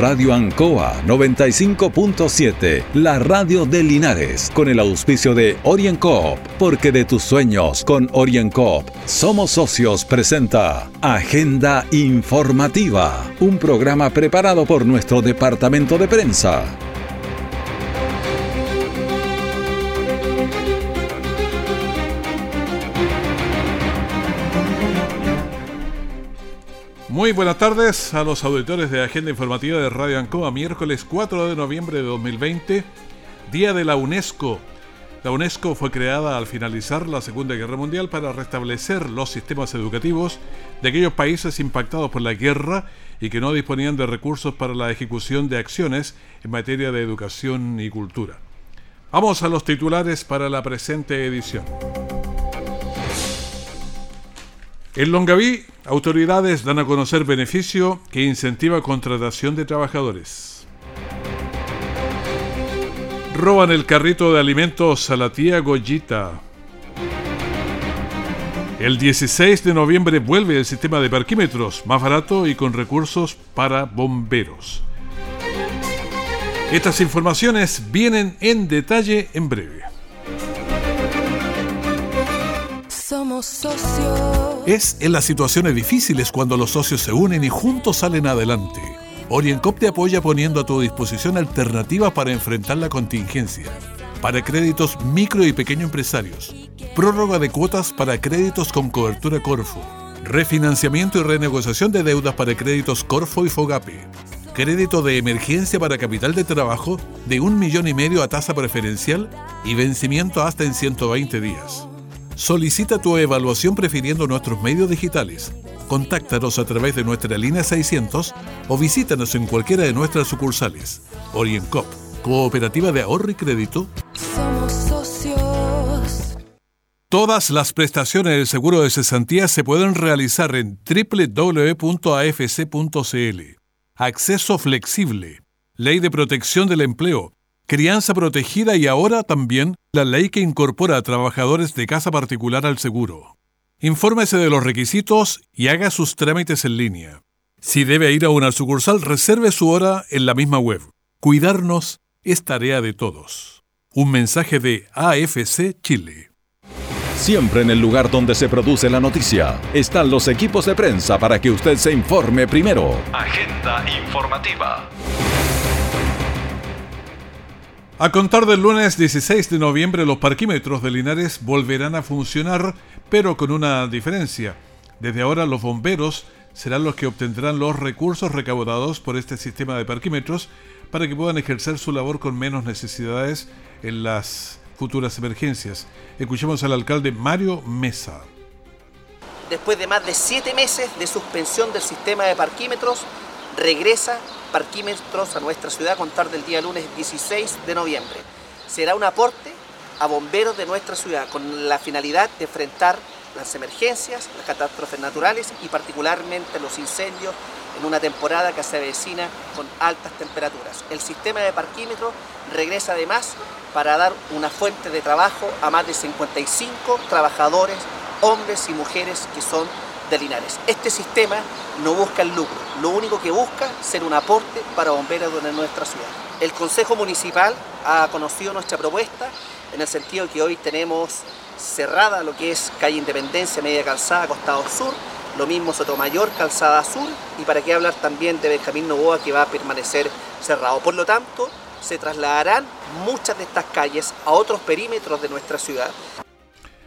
Radio Ancoa 95.7, la radio de Linares, con el auspicio de OrienCoop, porque de tus sueños con OrienCoop somos socios presenta Agenda Informativa, un programa preparado por nuestro departamento de prensa. Muy buenas tardes a los auditores de Agenda Informativa de Radio Ancoa, miércoles 4 de noviembre de 2020, Día de la UNESCO. La UNESCO fue creada al finalizar la Segunda Guerra Mundial para restablecer los sistemas educativos de aquellos países impactados por la guerra y que no disponían de recursos para la ejecución de acciones en materia de educación y cultura. Vamos a los titulares para la presente edición. En Longaví, autoridades dan a conocer beneficio que incentiva contratación de trabajadores. Roban el carrito de alimentos a la tía Goyita. El 16 de noviembre vuelve el sistema de parquímetros, más barato y con recursos para bomberos. Estas informaciones vienen en detalle en breve. Somos socios. Es en las situaciones difíciles cuando los socios se unen y juntos salen adelante. OrienCop te apoya poniendo a tu disposición alternativas para enfrentar la contingencia. Para créditos micro y pequeño empresarios. Prórroga de cuotas para créditos con cobertura Corfo. Refinanciamiento y renegociación de deudas para créditos Corfo y Fogape. Crédito de emergencia para capital de trabajo de un millón y medio a tasa preferencial y vencimiento hasta en 120 días. Solicita tu evaluación prefiriendo nuestros medios digitales. Contáctanos a través de nuestra línea 600 o visítanos en cualquiera de nuestras sucursales. OrientCop, Cooperativa de Ahorro y Crédito. Somos socios. Todas las prestaciones del seguro de cesantía se pueden realizar en www.afc.cl. Acceso flexible. Ley de protección del empleo crianza protegida y ahora también la ley que incorpora a trabajadores de casa particular al seguro. Infórmese de los requisitos y haga sus trámites en línea. Si debe ir a una sucursal, reserve su hora en la misma web. Cuidarnos es tarea de todos. Un mensaje de AFC Chile. Siempre en el lugar donde se produce la noticia están los equipos de prensa para que usted se informe primero. Agenda informativa. A contar del lunes 16 de noviembre, los parquímetros de Linares volverán a funcionar, pero con una diferencia. Desde ahora los bomberos serán los que obtendrán los recursos recaudados por este sistema de parquímetros para que puedan ejercer su labor con menos necesidades en las futuras emergencias. Escuchemos al alcalde Mario Mesa. Después de más de siete meses de suspensión del sistema de parquímetros, regresa parquímetros a nuestra ciudad a contar del día lunes 16 de noviembre. Será un aporte a bomberos de nuestra ciudad con la finalidad de enfrentar las emergencias, las catástrofes naturales y particularmente los incendios en una temporada que se avecina con altas temperaturas. El sistema de parquímetro regresa además para dar una fuente de trabajo a más de 55 trabajadores, hombres y mujeres que son Este sistema no busca el lucro, lo único que busca es ser un aporte para bomberos de nuestra ciudad. El Consejo Municipal ha conocido nuestra propuesta en el sentido que hoy tenemos cerrada lo que es calle Independencia, media calzada, costado sur, lo mismo Sotomayor, calzada sur, y para qué hablar también de Benjamín Novoa que va a permanecer cerrado. Por lo tanto, se trasladarán muchas de estas calles a otros perímetros de nuestra ciudad.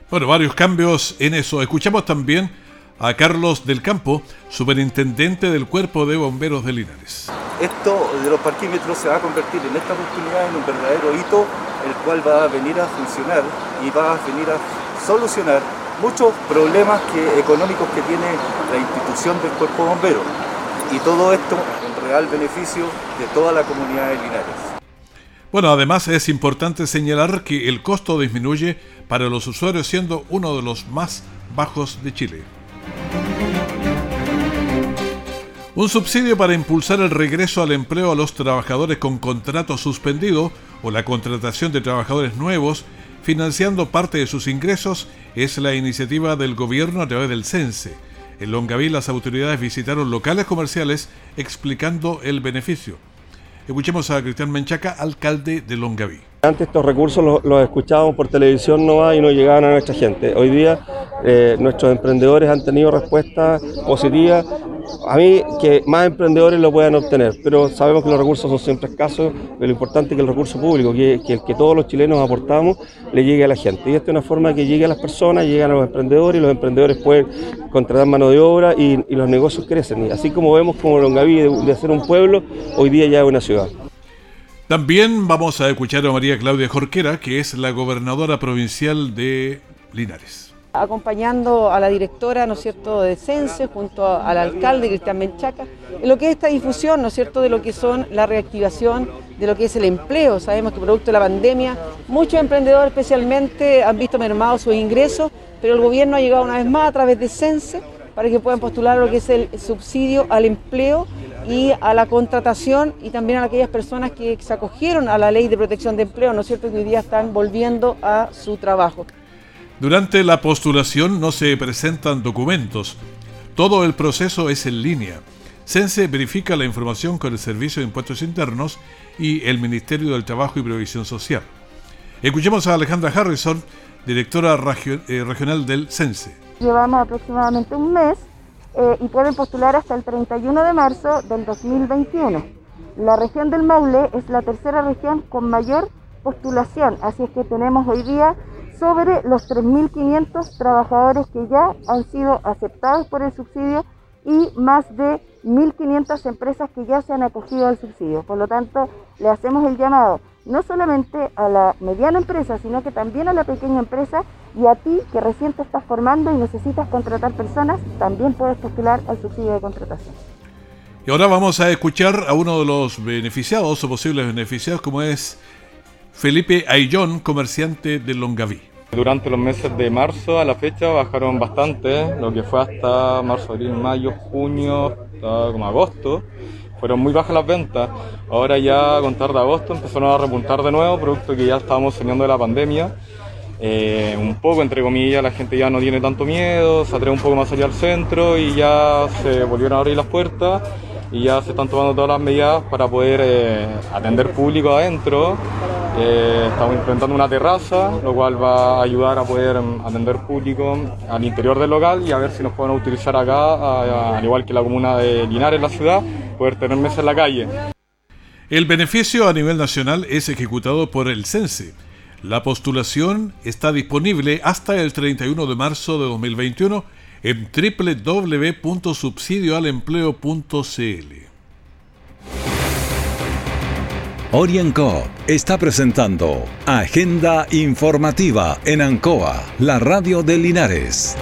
Bueno, varios cambios en eso. Escuchamos también a Carlos del Campo, superintendente del Cuerpo de Bomberos de Linares. Esto de los parquímetros se va a convertir en esta oportunidad en un verdadero hito, el cual va a venir a funcionar y va a venir a solucionar muchos problemas que, económicos que tiene la institución del Cuerpo Bombero. Y todo esto en real beneficio de toda la comunidad de Linares. Bueno, además es importante señalar que el costo disminuye para los usuarios siendo uno de los más bajos de Chile. Un subsidio para impulsar el regreso al empleo a los trabajadores con contrato suspendido o la contratación de trabajadores nuevos, financiando parte de sus ingresos, es la iniciativa del gobierno a través del CENSE. En Longaví las autoridades visitaron locales comerciales explicando el beneficio. Escuchemos a Cristian Menchaca, alcalde de Longaví. Antes estos recursos los, escuchábamos por televisión no y no llegaban a nuestra gente. Hoy día eh, nuestros emprendedores han tenido respuesta positiva. A mí que más emprendedores lo puedan obtener, pero sabemos que los recursos son siempre escasos, pero lo importante es que el recurso público, que, que el que todos los chilenos aportamos, le llegue a la gente. Y esta es una forma que llegue a las personas, lleguen a los emprendedores y los emprendedores pueden contratar mano de obra y, los negocios crecen. Y así como vemos como Longaví de, de ser un pueblo, hoy día ya es una ciudad. También vamos a escuchar a María Claudia Jorquera, que es la gobernadora provincial de Linares. Acompañando a la directora, ¿no es cierto?, de Cense, junto al alcalde Cristian Menchaca, en lo que es esta difusión, ¿no es cierto?, de lo que son la reactivación, de lo que es el empleo. Sabemos que producto de la pandemia, muchos emprendedores especialmente han visto mermados sus ingresos, pero el gobierno ha llegado una vez más a través de Cense para que puedan postular lo que es el subsidio al empleo y a la contratación y también a aquellas personas que se acogieron a la ley de protección de empleo, ¿no es cierto?, que hoy día están volviendo a su trabajo. Durante la postulación no se presentan documentos, todo el proceso es en línea. CENSE verifica la información con el Servicio de Impuestos Internos y el Ministerio del Trabajo y Previsión Social. Escuchemos a Alejandra Harrison, directora eh, regional del CENSE. Llevamos aproximadamente un mes eh, y pueden postular hasta el 31 de marzo del 2021. La región del Maule es la tercera región con mayor postulación, así es que tenemos hoy día sobre los 3.500 trabajadores que ya han sido aceptados por el subsidio y más de 1.500 empresas que ya se han acogido al subsidio. Por lo tanto, le hacemos el llamado no solamente a la mediana empresa, sino que también a la pequeña empresa y a ti que recién te estás formando y necesitas contratar personas, también puedes postular al subsidio de contratación. Y ahora vamos a escuchar a uno de los beneficiados o posibles beneficiados, como es Felipe Ayllón, comerciante de Longaví. Durante los meses de marzo a la fecha bajaron bastante, lo que fue hasta marzo, abril, mayo, junio, hasta como agosto fueron muy bajas las ventas. Ahora ya a contar de agosto empezaron a repuntar de nuevo, producto que ya estábamos saliendo de la pandemia. Eh, un poco, entre comillas, la gente ya no tiene tanto miedo, se atreve un poco más allá al centro y ya se volvieron a abrir las puertas y ya se están tomando todas las medidas para poder eh, atender público adentro. Eh, estamos implementando una terraza, lo cual va a ayudar a poder mm, atender público al interior del local y a ver si nos pueden utilizar acá, al igual que la comuna de Linares, la ciudad, poder tener mesas en la calle. El beneficio a nivel nacional es ejecutado por el CENSE. La postulación está disponible hasta el 31 de marzo de 2021 en www.subsidioalempleo.cl. Orienco está presentando Agenda Informativa en Ancoa, la radio de Linares.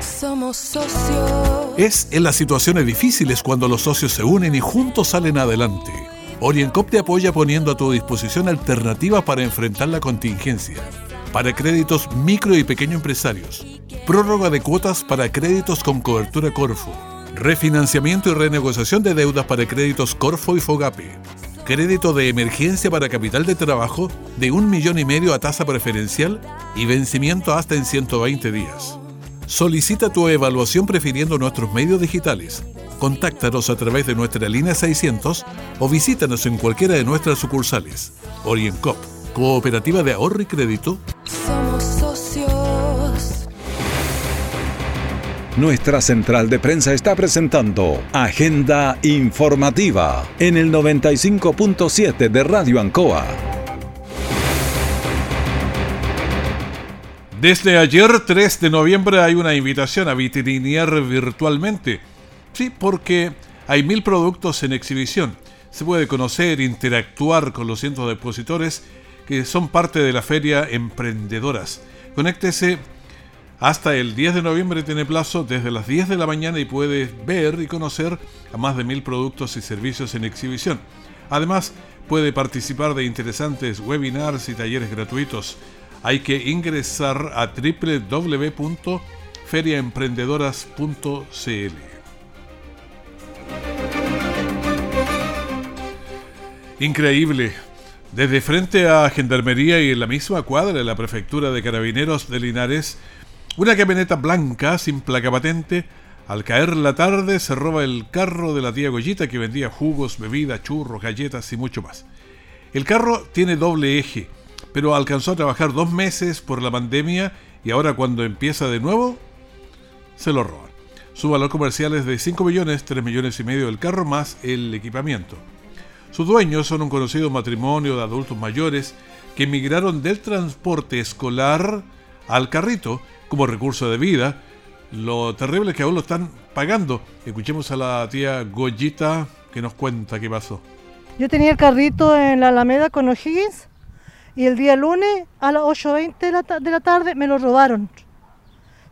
Somos socios. Es en las situaciones difíciles cuando los socios se unen y juntos salen adelante. Oriencop te apoya poniendo a tu disposición alternativas para enfrentar la contingencia. Para créditos micro y pequeño empresarios. Prórroga de cuotas para créditos con cobertura Corfo. Refinanciamiento y renegociación de deudas para créditos Corfo y Fogape crédito de emergencia para capital de trabajo de un millón y medio a tasa preferencial y vencimiento hasta en 120 días. Solicita tu evaluación prefiriendo nuestros medios digitales. Contáctanos a través de nuestra línea 600 o visítanos en cualquiera de nuestras sucursales. OrientCop, Cooperativa de Ahorro y Crédito. Nuestra central de prensa está presentando Agenda Informativa en el 95.7 de Radio Ancoa. Desde ayer 3 de noviembre hay una invitación a vitrinear virtualmente. Sí, porque hay mil productos en exhibición. Se puede conocer, interactuar con los cientos de expositores que son parte de la feria Emprendedoras. Conéctese hasta el 10 de noviembre tiene plazo desde las 10 de la mañana y puede ver y conocer a más de mil productos y servicios en exhibición. Además, puede participar de interesantes webinars y talleres gratuitos hay que ingresar a www.feriaemprendedoras.cl. Increíble. Desde frente a Gendarmería y en la misma cuadra de la Prefectura de Carabineros de Linares, una camioneta blanca sin placa patente Al caer la tarde se roba el carro de la tía Goyita que vendía jugos, bebidas, churros, galletas y mucho más. El carro tiene doble eje, pero alcanzó a trabajar dos meses por la pandemia y ahora cuando empieza de nuevo, se lo roban. Su valor comercial es de 5 millones, 3 millones y medio del carro más el equipamiento. Sus dueños son un conocido matrimonio de adultos mayores que emigraron del transporte escolar al carrito como recurso de vida lo terrible es que aún lo están pagando. Escuchemos a la tía Goyita que nos cuenta qué pasó. Yo tenía el carrito en la Alameda con O'Higgins y el día lunes a las 8.20 de la, de la tarde me lo robaron.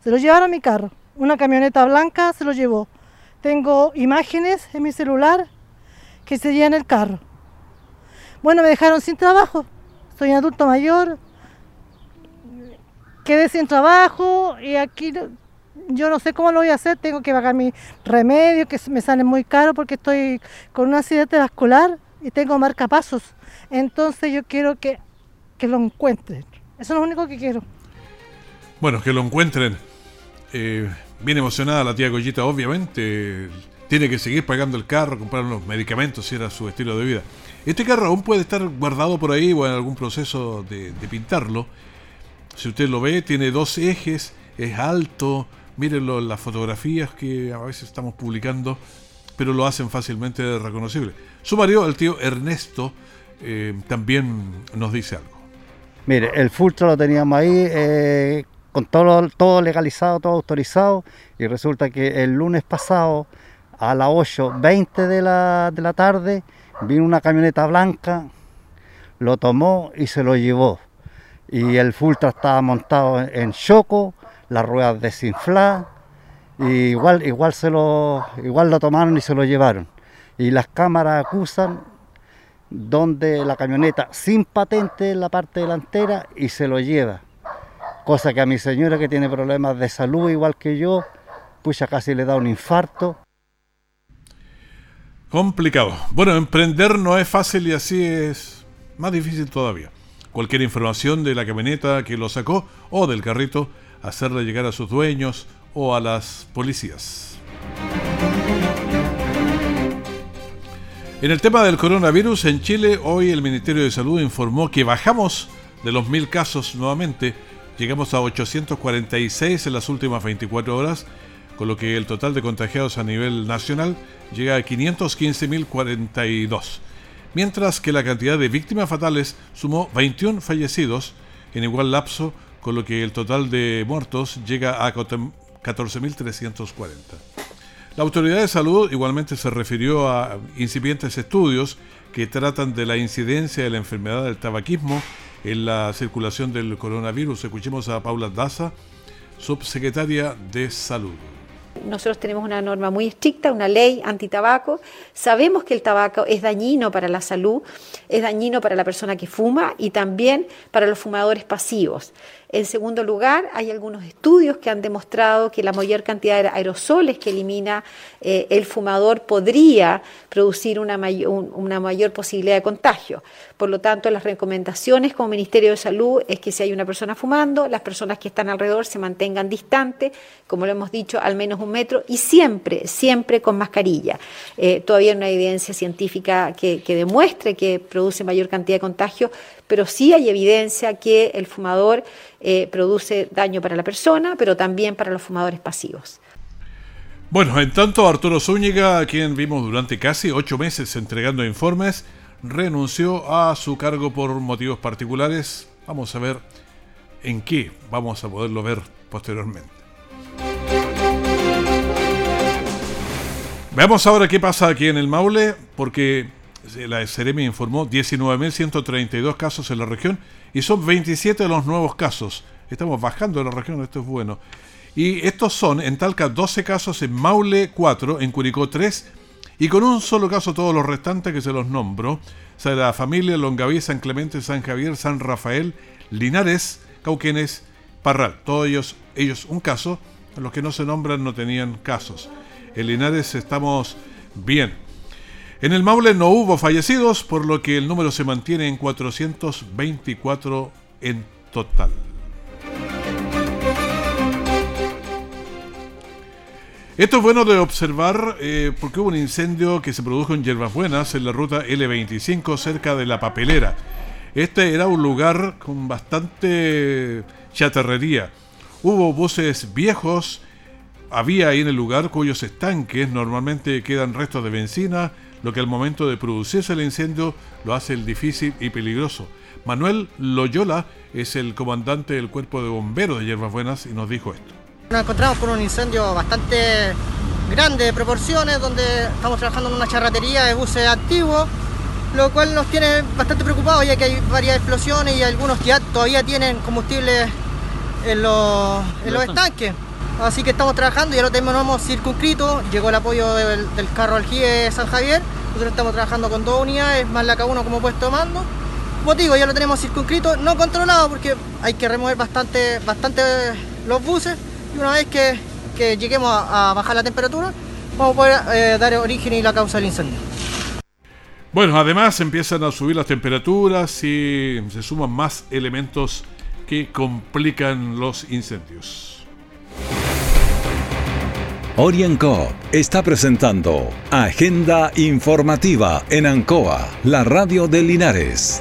Se lo llevaron a mi carro. Una camioneta blanca se lo llevó. Tengo imágenes en mi celular que se en el carro. Bueno, me dejaron sin trabajo. Soy adulto mayor. Quedé sin trabajo y aquí yo no sé cómo lo voy a hacer, tengo que pagar mi remedio, que me sale muy caro porque estoy con un accidente vascular y tengo marcapasos. Entonces yo quiero que, lo encuentren. Eso es lo único que quiero. Bueno, que lo encuentren. Eh, bien emocionada la tía Goyita, obviamente. Tiene que seguir pagando el carro, comprar los medicamentos si era su estilo de vida. Este carro aún puede estar guardado por ahí o en algún proceso de, de pintarlo. Si usted lo ve, tiene dos ejes, es alto, Mírenlo en las fotografías que a veces estamos publicando, pero lo hacen fácilmente reconocible. Su marido, el tío Ernesto, eh, también nos dice algo. Mire, el Fultra lo teníamos ahí eh, con todo, todo legalizado, todo autorizado, y resulta que el lunes pasado, a las 8.20 de la, de la tarde, vino una camioneta blanca, lo tomó y se lo llevó. Y el Fultra estaba montado en choco, las ruedas desinfladas, y igual, igual, se lo, igual lo tomaron y se lo llevaron. Y las cámaras acusan donde la camioneta sin patente en la parte delantera y se lo lleva. Cosa que a mi señora que tiene problemas de salud igual que yo, ya casi le da un infarto. Complicado. Bueno, emprender no es fácil y así es más difícil todavía. Cualquier información de la camioneta que lo sacó o del carrito hacerle llegar a sus dueños o a las policías. En el tema del coronavirus en Chile, hoy el Ministerio de Salud informó que bajamos de los mil casos nuevamente, llegamos a 846 en las últimas 24 horas, con lo que el total de contagiados a nivel nacional llega a 515.042, mientras que la cantidad de víctimas fatales sumó 21 fallecidos en igual lapso con lo que el total de muertos llega a 14.340. La autoridad de salud igualmente se refirió a incipientes estudios que tratan de la incidencia de la enfermedad del tabaquismo en la circulación del coronavirus. Escuchemos a Paula Daza, subsecretaria de Salud. Nosotros tenemos una norma muy estricta, una ley antitabaco. Sabemos que el tabaco es dañino para la salud, es dañino para la persona que fuma y también para los fumadores pasivos. En segundo lugar, hay algunos estudios que han demostrado que la mayor cantidad de aerosoles que elimina eh, el fumador podría producir una mayor posibilidad de contagio. Por lo tanto, las recomendaciones como Ministerio de Salud es que si hay una persona fumando, las personas que están alrededor se mantengan distantes, como lo hemos dicho, al menos un metro y siempre, siempre con mascarilla. Eh, todavía no hay evidencia científica que, que demuestre que produce mayor cantidad de contagio, pero sí hay evidencia que el fumador eh, produce daño para la persona, pero también para los fumadores pasivos. Bueno, en tanto, Arturo Zúñiga, a quien vimos durante casi ocho meses entregando informes, renunció a su cargo por motivos particulares. Vamos a ver en qué vamos a poderlo ver posteriormente. Veamos ahora qué pasa aquí en el Maule, porque la Ceremi informó 19.132 casos en la región y son 27 de los nuevos casos. Estamos bajando en la región, esto es bueno. Y estos son en Talca 12 casos, en Maule 4, en Curicó 3 y con un solo caso todos los restantes que se los nombro. O la familia Longaví, San Clemente, San Javier, San Rafael, Linares, Cauquenes, Parral. Todos ellos, ellos un caso. Los que no se nombran no tenían casos. En Linares estamos bien. En el Maule no hubo fallecidos, por lo que el número se mantiene en 424 en total. Esto es bueno de observar eh, porque hubo un incendio que se produjo en Yerbas Buenas, en la ruta L25, cerca de la papelera. Este era un lugar con bastante chatarrería. Hubo buses viejos, había ahí en el lugar cuyos estanques normalmente quedan restos de benzina, lo que al momento de producirse el incendio lo hace el difícil y peligroso. Manuel Loyola es el comandante del cuerpo de bomberos de Yerbas Buenas y nos dijo esto. Nos encontramos con un incendio bastante grande de proporciones, donde estamos trabajando en una charratería de buses antiguos, lo cual nos tiene bastante preocupados ya que hay varias explosiones y algunos ya todavía tienen combustible en los, en los estanques. Así que estamos trabajando, ya lo tenemos circunscrito, llegó el apoyo del, carro aljibe San Javier, nosotros estamos trabajando con dos unidades, más la K1 como puesto de mando. Como digo, ya lo tenemos circunscrito, no controlado porque hay que remover bastante, bastante los buses y una vez que, que lleguemos a, a, bajar la temperatura, vamos a poder eh, dar origen y la causa del incendio. Bueno, además empiezan a subir las temperaturas y se suman más elementos que complican los incendios. Orienco está presentando Agenda Informativa en Ancoa, la radio de Linares.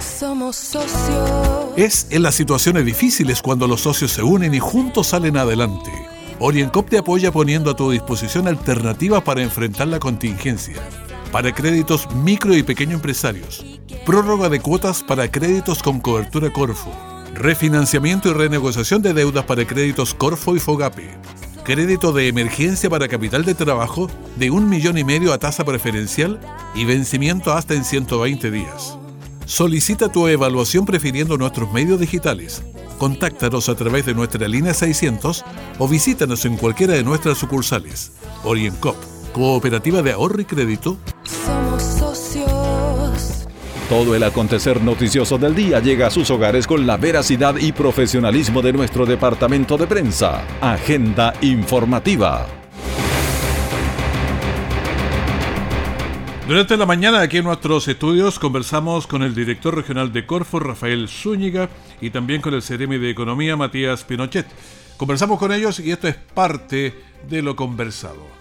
Somos socios. Es en las situaciones difíciles cuando los socios se unen y juntos salen adelante. Oriencop te apoya poniendo a tu disposición alternativas para enfrentar la contingencia. Para créditos micro y pequeño empresarios. Prórroga de cuotas para créditos con cobertura Corfo. Refinanciamiento y renegociación de deudas para créditos Corfo y Fogape. Crédito de emergencia para capital de trabajo de un millón y medio a tasa preferencial y vencimiento hasta en 120 días. Solicita tu evaluación prefiriendo nuestros medios digitales. Contáctanos a través de nuestra línea 600 o visítanos en cualquiera de nuestras sucursales. Oriencop, Cooperativa de Ahorro y Crédito. Todo el acontecer noticioso del día llega a sus hogares con la veracidad y profesionalismo de nuestro departamento de prensa. Agenda informativa. Durante la mañana aquí en nuestros estudios conversamos con el director regional de Corfo, Rafael Zúñiga, y también con el Ceremi de Economía, Matías Pinochet. Conversamos con ellos y esto es parte de lo conversado.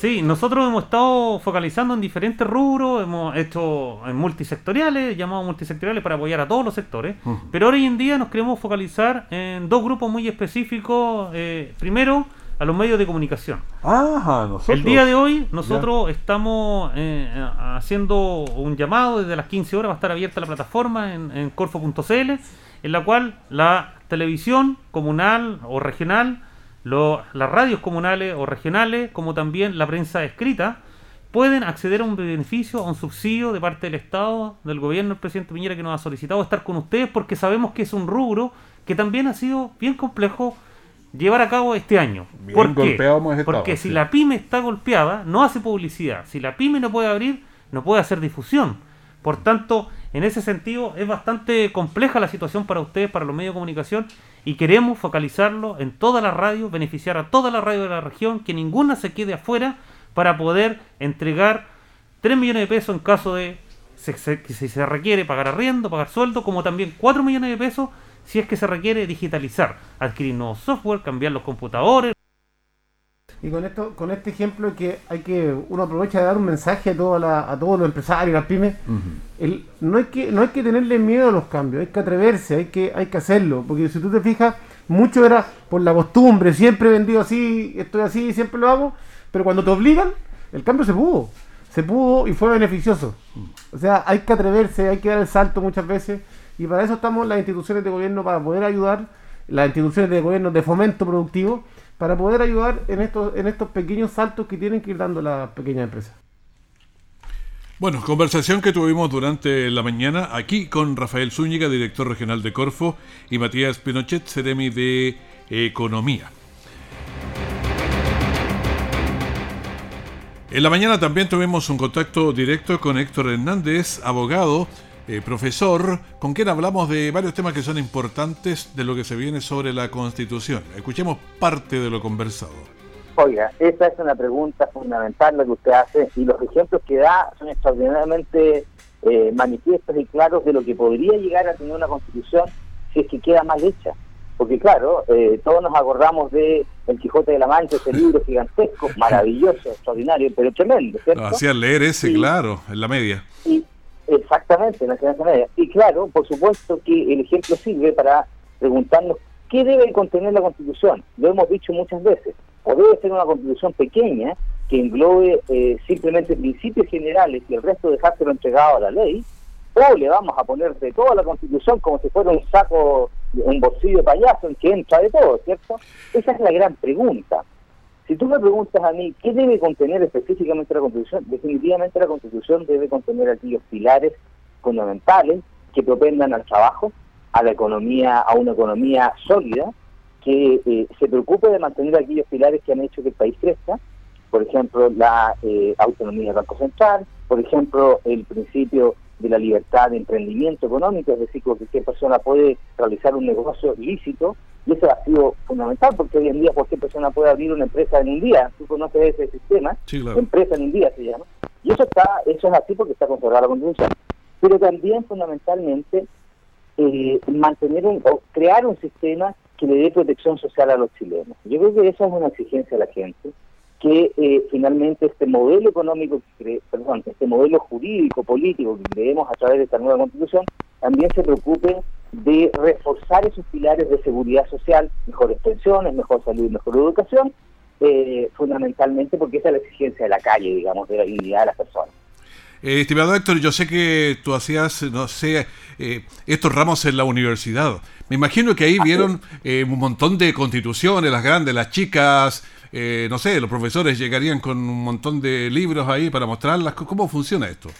Sí, nosotros hemos estado focalizando en diferentes rubros, hemos hecho en multisectoriales, llamados multisectoriales para apoyar a todos los sectores, uh -huh. pero hoy en día nos queremos focalizar en dos grupos muy específicos. Eh, primero, a los medios de comunicación. Ajá, nosotros. El día de hoy nosotros ya. estamos eh, haciendo un llamado desde las 15 horas, va a estar abierta la plataforma en, en corfo.cl, en la cual la televisión comunal o regional, lo, las radios comunales o regionales, como también la prensa escrita, pueden acceder a un beneficio, a un subsidio de parte del Estado, del gobierno del presidente Piñera que nos ha solicitado estar con ustedes porque sabemos que es un rubro que también ha sido bien complejo llevar a cabo este año. Bien ¿Por qué? estado, Porque sí. si la pyme está golpeada, no hace publicidad. Si la pyme no puede abrir, no puede hacer difusión. Por tanto, en ese sentido es bastante compleja la situación para ustedes, para los medios de comunicación, y queremos focalizarlo en todas las radios, beneficiar a todas las radios de la región, que ninguna se quede afuera para poder entregar 3 millones de pesos en caso de si se, si se requiere pagar arriendo, pagar sueldo, como también 4 millones de pesos si es que se requiere digitalizar, adquirir nuevos software, cambiar los computadores. Y con esto, con este ejemplo que hay que, uno aprovecha de dar un mensaje a, toda la, a todos los empresarios, las pymes, uh -huh. el, no, hay que, no hay que tenerle miedo a los cambios, hay que atreverse, hay que, hay que hacerlo, porque si tú te fijas, mucho era por la costumbre, siempre he vendido así, estoy así, siempre lo hago, pero cuando te obligan, el cambio se pudo, se pudo y fue beneficioso. O sea, hay que atreverse, hay que dar el salto muchas veces, y para eso estamos las instituciones de gobierno, para poder ayudar, las instituciones de gobierno de fomento productivo, para poder ayudar en estos, en estos pequeños saltos que tienen que ir dando las pequeñas empresas. Bueno, conversación que tuvimos durante la mañana aquí con Rafael Zúñiga, director regional de Corfo, y Matías Pinochet, Ceremi de Economía. En la mañana también tuvimos un contacto directo con Héctor Hernández, abogado, eh, profesor, con quien hablamos de varios temas que son importantes de lo que se viene sobre la Constitución. Escuchemos parte de lo conversado. Oiga, esa es una pregunta fundamental lo que usted hace y los ejemplos que da son extraordinariamente eh, manifiestos y claros de lo que podría llegar a tener una Constitución si es que queda mal hecha. porque claro, eh, todos nos acordamos de El Quijote de la Mancha, ese libro gigantesco, maravilloso, extraordinario, pero tremendo, ¿cierto? Hacían leer ese, claro, en la media. Y, exactamente, en la enseñanza media. Y claro, por supuesto que el ejemplo sirve para preguntarnos qué debe contener la Constitución. Lo hemos dicho muchas veces. O debe ser una Constitución pequeña que englobe eh, simplemente principios generales y el resto dejárselo entregado a la ley, o le vamos a poner de toda la Constitución como si fuera un saco, un bolsillo payaso en que entra de todo, ¿cierto? Esa es la gran pregunta. Si tú me preguntas a mí qué debe contener específicamente la Constitución, definitivamente la Constitución debe contener aquellos pilares fundamentales que propendan al trabajo, a la economía, a una economía sólida, que eh, se preocupe de mantener aquellos pilares que han hecho que el país crezca, por ejemplo, la eh, autonomía del Banco Central, por ejemplo, el principio de la libertad de emprendimiento económico, es decir, que cualquier persona puede realizar un negocio lícito, y eso ha sido fundamental, porque hoy en día cualquier persona puede abrir una empresa en un día, tú conoces ese sistema, empresa en un día se llama, y eso está eso es así porque está consagrada la Constitución. Pero también fundamentalmente eh, mantener un, o crear un sistema que le dé protección social a los chilenos. Yo creo que esa es una exigencia de la gente, que eh, finalmente este modelo económico, que perdón, este modelo jurídico, político que creemos a través de esta nueva constitución, también se preocupe de reforzar esos pilares de seguridad social, mejores pensiones, mejor salud y mejor educación, eh, fundamentalmente porque esa es la exigencia de la calle, digamos, de la dignidad de las personas. Eh, estimado Héctor, yo sé que tú hacías, no sé, eh, estos ramos en la universidad. Me imagino que ahí vieron eh, un montón de constituciones, las grandes, las chicas, eh, no sé, los profesores llegarían con un montón de libros ahí para mostrarlas. ¿Cómo funciona esto?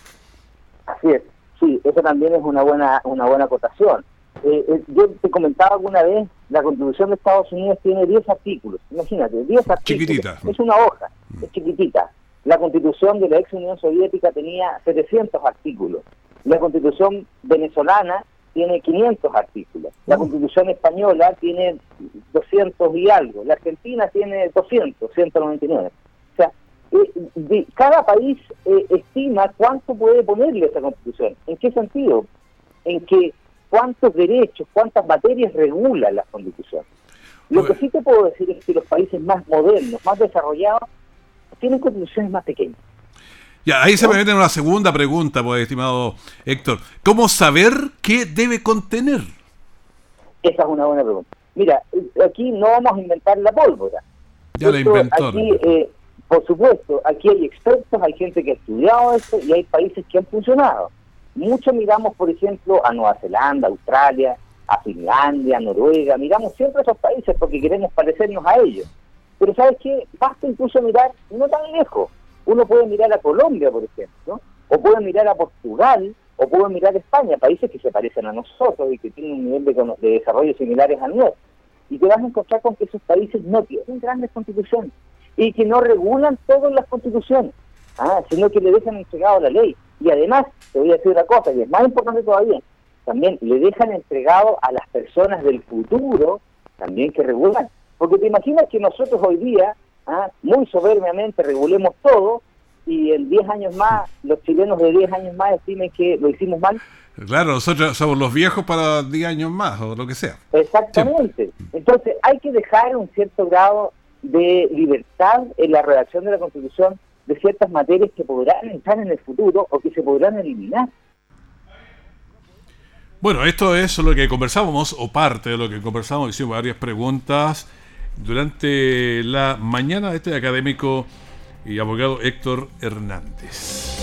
Así es, sí, eso también es una buena una buena acotación. Eh, eh, yo te comentaba alguna vez, la Constitución de Estados Unidos tiene 10 artículos, imagínate, 10 artículos. Chiquitita. Es una hoja, es chiquitita. La Constitución de la ex Unión Soviética tenía 700 artículos. La Constitución venezolana tiene 500 artículos. La Constitución española tiene 200 y algo. La Argentina tiene 200, 199. O sea, eh, de- cada país eh, estima cuánto puede ponerle a esa Constitución. ¿En qué sentido? En que cuántos derechos, cuántas materias regula la Constitución. Lo que sí te puedo decir es que los países más modernos, más desarrollados, tienen constituciones más pequeñas. Ya, ahí se me mete una segunda pregunta, pues, estimado Héctor. ¿Cómo saber qué debe contener? Esa es una buena pregunta. Mira, aquí no vamos a inventar la pólvora. Ya la inventó. Aquí, eh, por supuesto, aquí hay expertos, hay gente que ha estudiado esto y hay países que han funcionado. Mucho miramos, por ejemplo, a Nueva Zelanda, Australia, a Finlandia, Noruega. Miramos siempre a esos países porque queremos parecernos a ellos. Pero ¿sabes qué? Basta incluso mirar no tan lejos. Uno puede mirar a Colombia, por ejemplo, o puede mirar a Portugal, o puede mirar a España, países que se parecen a nosotros y que tienen un nivel de, desarrollo similares al nuestro. Y te vas a encontrar con que esos países no tienen grandes constituciones y que no regulan todas las constituciones, ah, sino que le dejan entregado la ley. Y además, te voy a decir una cosa, y es más importante todavía, también le dejan entregado a las personas del futuro también que regulan. Porque te imaginas que nosotros hoy día, ah, muy soberbiamente, regulemos todo y en 10 años más, los chilenos de 10 años más estimen que lo hicimos mal. Claro, nosotros somos los viejos para 10 años más o lo que sea. Exactamente. Entonces hay que dejar un cierto grado de libertad en la redacción de la Constitución de ciertas materias que podrán entrar en el futuro o que se podrán eliminar. Bueno, esto es lo que conversamos, o parte de lo que conversamos, hicimos varias preguntas durante la mañana de este académico y abogado Héctor Hernández.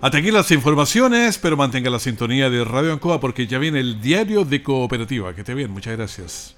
Hasta aquí las informaciones, pero mantenga la sintonía de Radio Ancoa porque ya viene el diario de cooperativa. Que esté bien, muchas gracias.